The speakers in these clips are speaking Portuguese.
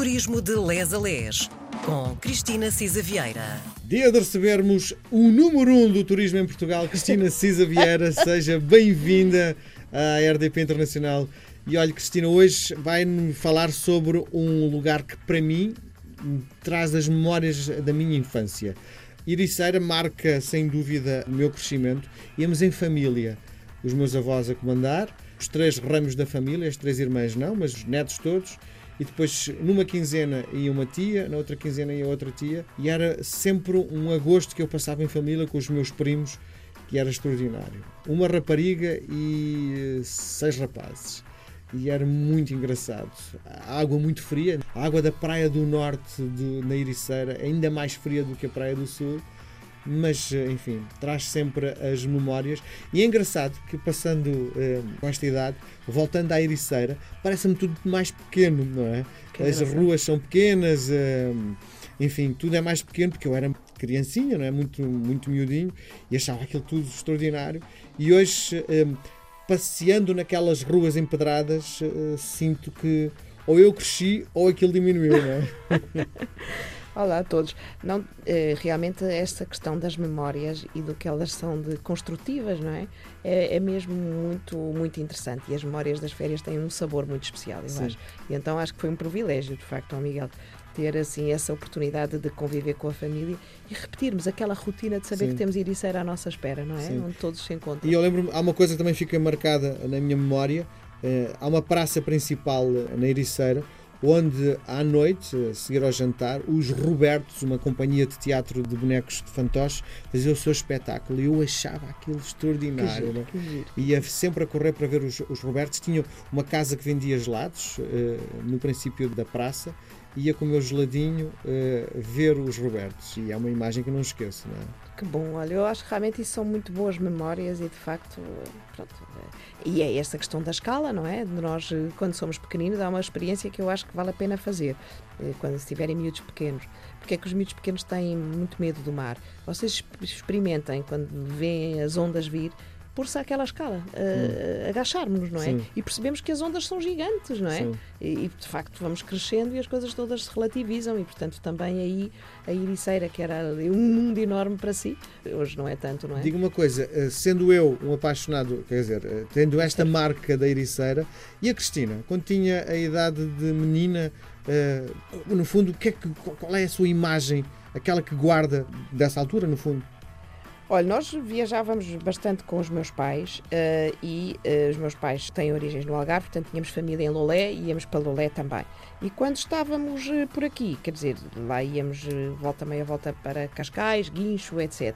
Turismo de Les a Les, com Cristina Cisa Vieira. Dia de recebermos o número 1 um do turismo em Portugal, Cristina Cisa Vieira. Seja bem-vinda à RDP Internacional. E olha, Cristina, hoje vai-nos falar sobre um lugar que, para mim, traz as memórias da minha infância. Iriceira marca, sem dúvida, o meu crescimento. Íamos em família, os meus avós a comandar, os três ramos da família, as três irmãs não, mas os netos todos e depois numa quinzena ia uma tia, na outra quinzena ia outra tia, e era sempre um agosto que eu passava em família com os meus primos, que era extraordinário. Uma rapariga e seis rapazes. E era muito engraçado. A água muito fria, a água da Praia do Norte de, na Ericeira, ainda mais fria do que a Praia do Sul mas enfim, traz sempre as memórias. E é engraçado que passando eh, com esta idade, voltando à Ericeira, parece-me tudo mais pequeno, não é? Que as ruas são pequenas, eh, enfim, tudo é mais pequeno porque eu era criancinha, não é? Muito, muito miudinho e achava aquilo tudo extraordinário. E hoje, eh, passeando naquelas ruas empedradas, sinto que ou eu cresci ou aquilo diminuiu, não é? Olá a todos. Não, eh, realmente esta questão das memórias e do que elas são de construtivas, não é? É, é mesmo muito, muito interessante e as memórias das férias têm um sabor muito especial, eu Sim. acho. E então acho que foi um privilégio, de facto, ao Miguel, ter assim essa oportunidade de conviver com a família e repetirmos aquela rotina de saber Sim. que temos Ericeira à nossa espera, não é? Sim. Onde todos se encontram. E eu lembro-me, há uma coisa que também fica marcada na minha memória, eh, há uma praça principal na Ericeira onde à noite, a seguir ao jantar, os Robertos, uma companhia de teatro de bonecos de fantoches, fazia o seu espetáculo e eu achava aquilo extraordinário. Que giro, que Ia sempre a correr para ver os, os Robertos. Tinha uma casa que vendia gelados uh, no princípio da praça ia com o geladinho uh, ver os Robertos e é uma imagem que não esqueço. Não é? Que bom, olha, eu acho que realmente isso são muito boas memórias e de facto, pronto, e é esta questão da escala, não é? De nós, eh, quando somos pequeninos, há uma experiência que eu acho que vale a pena fazer, eh, quando estiverem miúdos pequenos. Porque é que os miúdos pequenos têm muito medo do mar? Vocês experimentem, quando veem as ondas vir, pôr-se àquela escala, uh, agacharmos-nos, não é? Sim. E percebemos que as ondas são gigantes, não é? E, e, de facto vamos crescendo e as coisas todas se relativizam e portanto também aí a Iriceira, que era um mundo enorme para si, hoje não é tanto, não é? Digo uma coisa, eh, sendo eu um apaixonado, quer dizer, eh, tendo esta marca da Iriceira, e a Cristina, quando tinha a idade de menina, uh, no fundo, que é que, qual é a sua imagem, aquela que guarda dessa altura, no fundo? Olha, nós viajávamos bastante com os meus pais uh, e uh, os meus pais têm origens no Algarve, portanto tínhamos família em Lolé e íamos para Lolé também. E quando estávamos uh, por aqui, quer dizer, lá íamos volta meia volta para Cascais, Guincho, etc.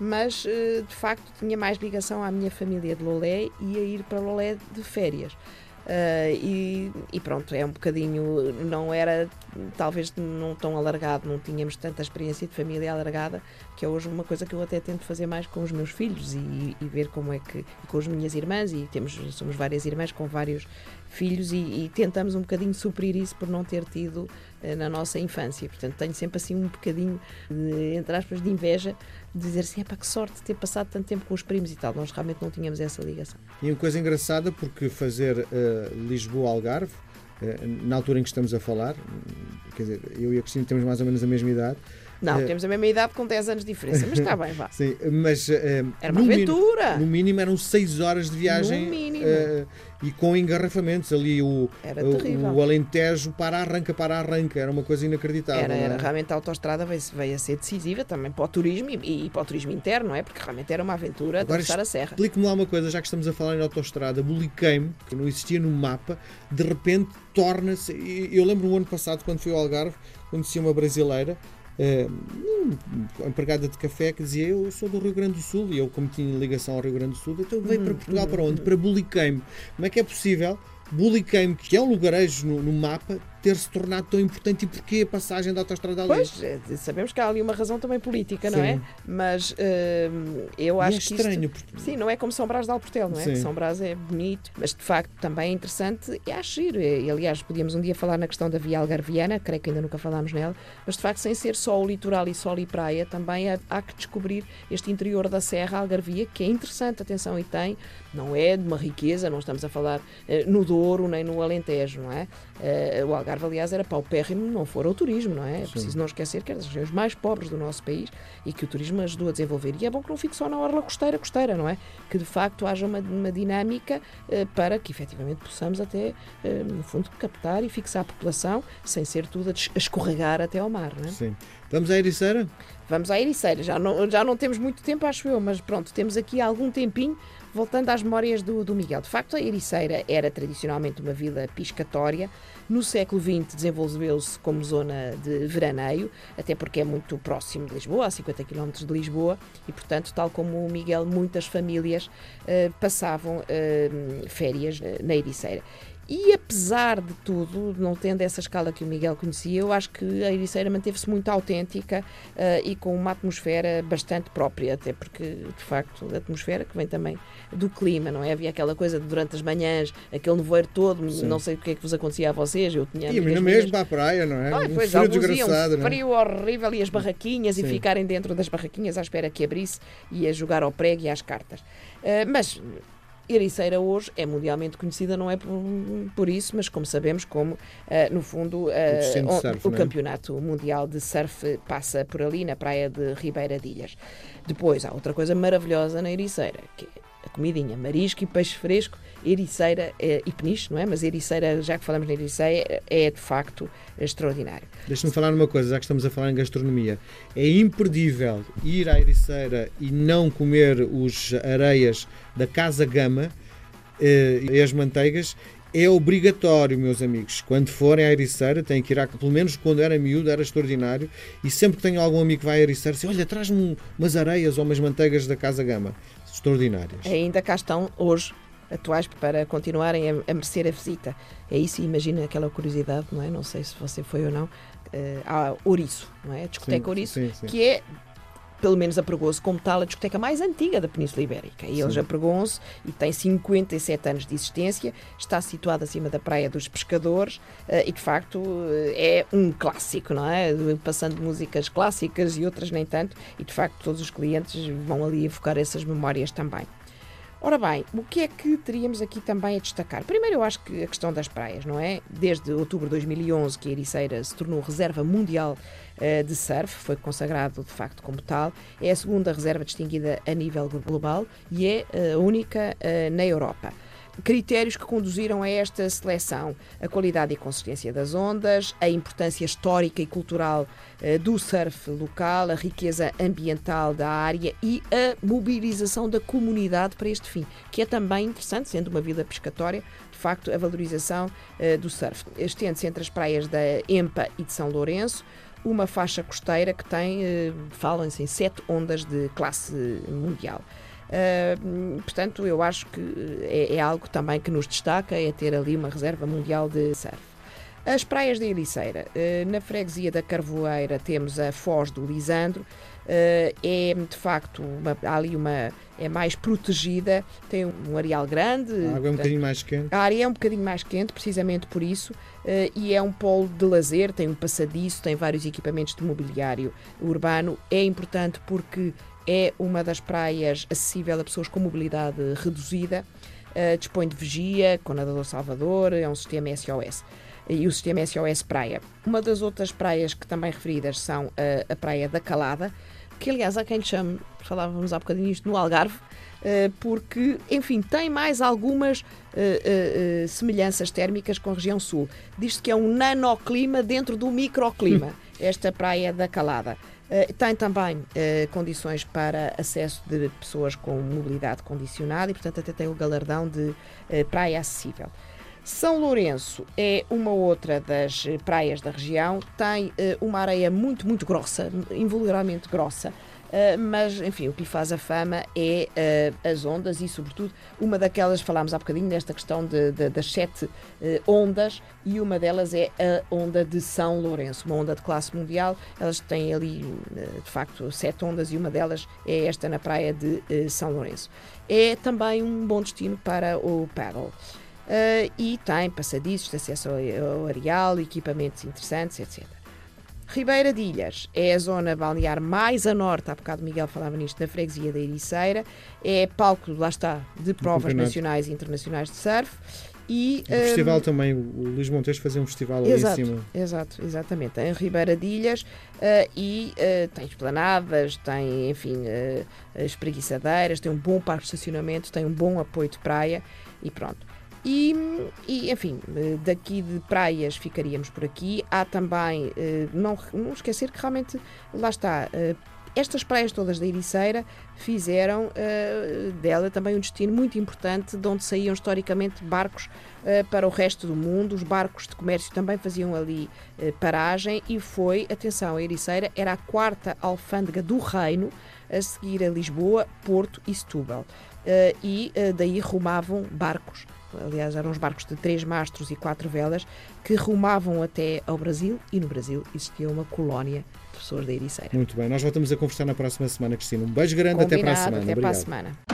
Mas de facto tinha mais ligação à minha família de Lolé e a ir para Lolé de férias. Uh, e, e, pronto, é um bocadinho, não era talvez não tão alargado, não tínhamos tanta experiência de família alargada, que é hoje uma coisa que eu até tento fazer mais com os meus filhos e, e ver como é que, com as minhas irmãs, e temos, somos várias irmãs com vários filhos e, e tentamos um bocadinho suprir isso por não ter tido na nossa infância. Portanto, tenho sempre assim um bocadinho, de, entre aspas, de inveja dizer assim, é para que sorte ter passado tanto tempo com os primos e tal. Nós realmente não tínhamos essa ligação. E uma coisa engraçada, porque fazer uh, Lisboa-Algarve, uh, na altura em que estamos a falar, quer dizer, eu e a Cristina temos mais ou menos a mesma idade, não, uh, temos a mesma idade com 10 anos de diferença, mas está bem, vá. Sim, mas. Uh, Era uma aventura! Mínimo, no mínimo eram 6 horas de viagem. No mínimo. Uh, e com engarrafamentos ali, o, o, o, Alentejo para arranca, para arranca, era uma coisa inacreditável. Era, era realmente a autostrada veio, veio a ser decisiva também para o turismo e, e, para o turismo interno, não é? Porque realmente era uma aventura Agora, atravessar a serra. Explique-me lá uma coisa, já que estamos a falar em autostrada, Buliqueime, que não existia no mapa, de repente torna-se. Eu lembro o ano passado, quando fui ao Algarve, conheci uma brasileira uh, empregada de café que dizia eu sou do Rio Grande do Sul e eu como tinha ligação ao Rio Grande do Sul então veio para Portugal para onde? Para Buliqueime como é que é possível? Buliqueime, que é um lugarejo no, no mapa, ter se tornado tão importante e porquê a passagem da autostrada ali? Pois, é, sabemos que há ali uma razão também política, sim. não é? Mas uh, eu acho é que. estranho. Isto, porque... Sim, não é como São Brás de Alportel, não é? Sim. São Brás é bonito, mas de facto também é interessante e acho giro. E, aliás, podíamos um dia falar na questão da Via Algarviana, creio que ainda nunca falámos nela, mas de facto, sem ser só o litoral e sol e praia, também há, há que descobrir este interior da Serra Algarvia, que é interessante, atenção, e tem, não é de uma riqueza, não estamos a falar uh, no Douro nem no Alentejo, não é? Uh, o Algarve Algarve, aliás, era paupérrimo, não for o turismo, não é? É preciso não esquecer que é das regiões mais pobres do nosso país e que o turismo ajudou a desenvolver. E é bom que não fique só na orla costeira, costeira, não é? Que de facto haja uma, uma dinâmica uh, para que efetivamente possamos até, uh, no fundo, captar e fixar a população sem ser tudo a escorregar até ao mar, não é? Sim. Vamos à Ericeira? Vamos à Ericeira. Já não, já não temos muito tempo, acho eu, mas pronto, temos aqui algum tempinho Voltando às memórias do, do Miguel, de facto a Ericeira era tradicionalmente uma vila piscatória. No século XX desenvolveu-se como zona de veraneio, até porque é muito próximo de Lisboa, a 50 km de Lisboa, e portanto, tal como o Miguel, muitas famílias uh, passavam uh, férias uh, na Ericeira. E apesar de tudo, não tendo essa escala que o Miguel conhecia, eu acho que a Ericeira manteve-se muito autêntica uh, e com uma atmosfera bastante própria, até porque, de facto, a atmosfera que vem também do clima, não é? Havia aquela coisa de durante as manhãs, aquele nevoeiro todo, Sim. não sei o que é que vos acontecia a vocês, eu tinha. E mesmo para a praia, não é? Ai, um pois, frio desgraçado, um frio não é? horrível e as barraquinhas Sim. e ficarem dentro das barraquinhas à espera que abrisse e a jogar ao prego e às cartas. Uh, mas Ericeira hoje é mundialmente conhecida, não é por, por isso, mas como sabemos, como uh, no fundo uh, o, surf, o é? campeonato mundial de surf passa por ali, na praia de Ribeira de Ilhas. Depois há outra coisa maravilhosa na Ericeira, que é comidinha, marisco e peixe fresco, ericeira é, e peniche, não é? Mas ericeira, já que falamos na ericeira, é de facto extraordinário. Deixa-me falar uma coisa, já que estamos a falar em gastronomia. É imperdível ir à ericeira e não comer os areias da Casa Gama eh, e as manteigas é obrigatório, meus amigos. Quando forem à Ericeira, têm que ir à, pelo menos quando era miúdo, era extraordinário. E sempre que tenho algum amigo que vai à Ericeira, diz, olha, traz-me umas areias ou umas manteigas da Casa Gama extraordinárias. Ainda cá estão hoje atuais para continuarem a, a merecer a visita. É isso, imagina aquela curiosidade, não é? Não sei se você foi ou não, uh, à Ouriço, não é? A discoteca sim, Ouriço, sim, sim. que é pelo menos apregou-se como tal a discoteca mais antiga da Península Ibérica. E eles apregou-se e tem 57 anos de existência, está situado acima da Praia dos Pescadores uh, e, de facto, uh, é um clássico, não é? Passando músicas clássicas e outras nem tanto, e, de facto, todos os clientes vão ali evocar essas memórias também. Ora bem, o que é que teríamos aqui também a destacar? Primeiro, eu acho que a questão das praias, não é? Desde outubro de 2011 que a Ericeira se tornou reserva mundial uh, de surf, foi consagrado de facto como tal, é a segunda reserva distinguida a nível global e é a única uh, na Europa critérios que conduziram a esta seleção: a qualidade e consistência das ondas, a importância histórica e cultural uh, do surf local, a riqueza ambiental da área e a mobilização da comunidade para este fim, que é também interessante, sendo uma vila pescatória, de facto, a valorização uh, do surf. Estende-se entre as praias da Empa e de São Lourenço uma faixa costeira que tem, uh, falam-se em sete ondas de classe mundial. Portanto, eu acho que é, é, algo também que nos destaca, é ter ali uma reserva mundial de surf. As praias da Ericeira. Uh, na freguesia da Carvoeira temos a Foz do Lisandro. Uh, é de facto uma, há ali uma é mais protegida, tem um areal grande. A água é um bocadinho mais quente. A área é um bocadinho mais quente, precisamente por isso, uh, e é um polo de lazer, tem um passadiço, tem vários equipamentos de mobiliário urbano. É importante porque é uma das praias acessível a pessoas com mobilidade reduzida, dispõe de vigia, com nadador Salvador, é um sistema SOS. E o sistema SOS Praia. Uma das outras praias que também referidas são a, a Praia da Calada, que aliás há quem chame, falávamos há bocadinho isto, no Algarve, uh, porque, enfim, tem mais algumas uh, semelhanças térmicas com a região sul. Diz-se que é um nanoclima dentro do microclima, esta Praia da Calada. Uh, tem também uh, condições para acesso de pessoas com mobilidade condicionada e, portanto, até tem o galardão de uh, praia acessível. São Lourenço é uma outra das praias da região, tem uma areia muito, muito grossa, invulgarmente grossa, Uh, mas, enfim, o que lhe faz a fama é uh, as ondas e, sobretudo, uma daquelas, falámos há bocadinho nesta questão de, de, das sete uh, ondas, e uma delas é a onda de São Lourenço, uma onda de classe mundial. Elas têm ali, de facto, sete ondas e uma delas é esta na praia de São Lourenço. É também um bom destino para o paddle. E tem passadiços, acesso ao areal, equipamentos interessantes, etc. Ribeira de Ilhas é a zona balnear mais a norte, há bocado Miguel falava nisto, da freguesia da Ericeira, é palco, lá está, de provas nacionais e internacionais de surf E, O festival hum, também, o Luís Montes fazia um festival ali Exato, em cima. exato, exatamente. Em Ribeira de Ilhas eh, e eh, tem esplanadas, tem, enfim, eh, espreguiçadeiras, tem um bom parque de estacionamento, tem um bom apoio de praia e pronto. E, e, enfim, daqui de praias ficaríamos por aqui. Há também, eh, não, não esquecer que realmente, lá está, eh, estas praias todas da Ericeira fizeram eh, dela também um destino muito importante, de onde saíam historicamente barcos para o resto do mundo. Os barcos de comércio também faziam ali paragem e foi, atenção, a Ericeira era a quarta alfândega do reino a seguir a Lisboa, Porto e Setúbal. E daí rumavam barcos, aliás, eram os barcos de três mastros e quatro velas, que rumavam até ao Brasil e no Brasil existia uma colónia de pessoas da Ericeira. Muito bem, nós voltamos a conversar na próxima semana, Cristina. Um beijo grande, até para a Combinado, semana. Até para a Obrigado. semana.